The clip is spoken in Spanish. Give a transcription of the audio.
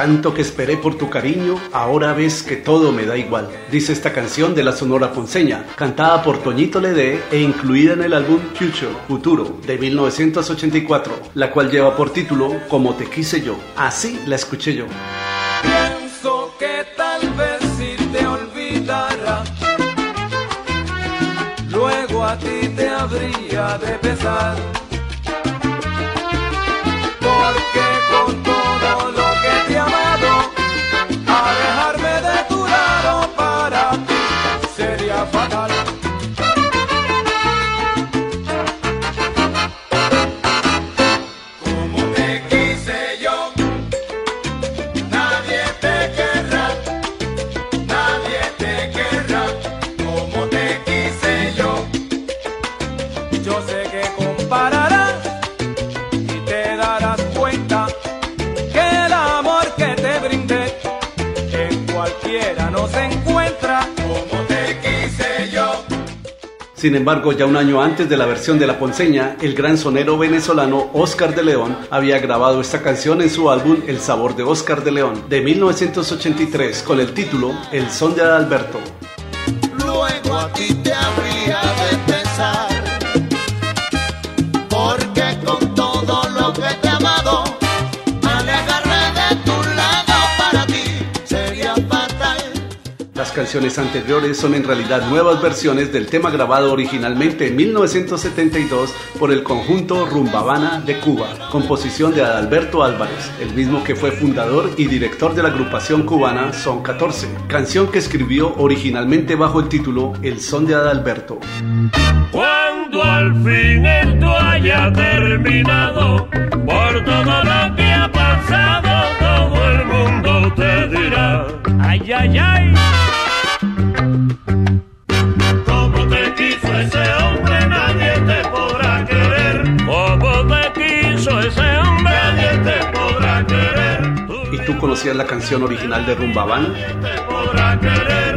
Tanto que esperé por tu cariño, ahora ves que todo me da igual. Dice esta canción de la Sonora Ponceña, cantada por Toñito Ledé e incluida en el álbum Future, Futuro, de 1984, la cual lleva por título Como te quise yo. Así la escuché yo. Pienso que tal vez si te olvidara, luego a ti te habría de pesar. Yo sé que compararás y te darás cuenta que el amor que te brindé en cualquiera no se encuentra como te quise yo. Sin embargo, ya un año antes de la versión de La Ponceña, el gran sonero venezolano Oscar de León había grabado esta canción en su álbum El sabor de Oscar de León de 1983 con el título El son de Adalberto. luego a ti canciones anteriores son en realidad nuevas versiones del tema grabado originalmente en 1972 por el conjunto Rumbabana de Cuba, composición de Adalberto Álvarez, el mismo que fue fundador y director de la agrupación cubana Son 14, canción que escribió originalmente bajo el título El son de Adalberto. Cuando al fin esto haya terminado, por todo lo que ha pasado, todo el mundo te dirá, ay, ay, ay. Conocías la canción original de podrá querer.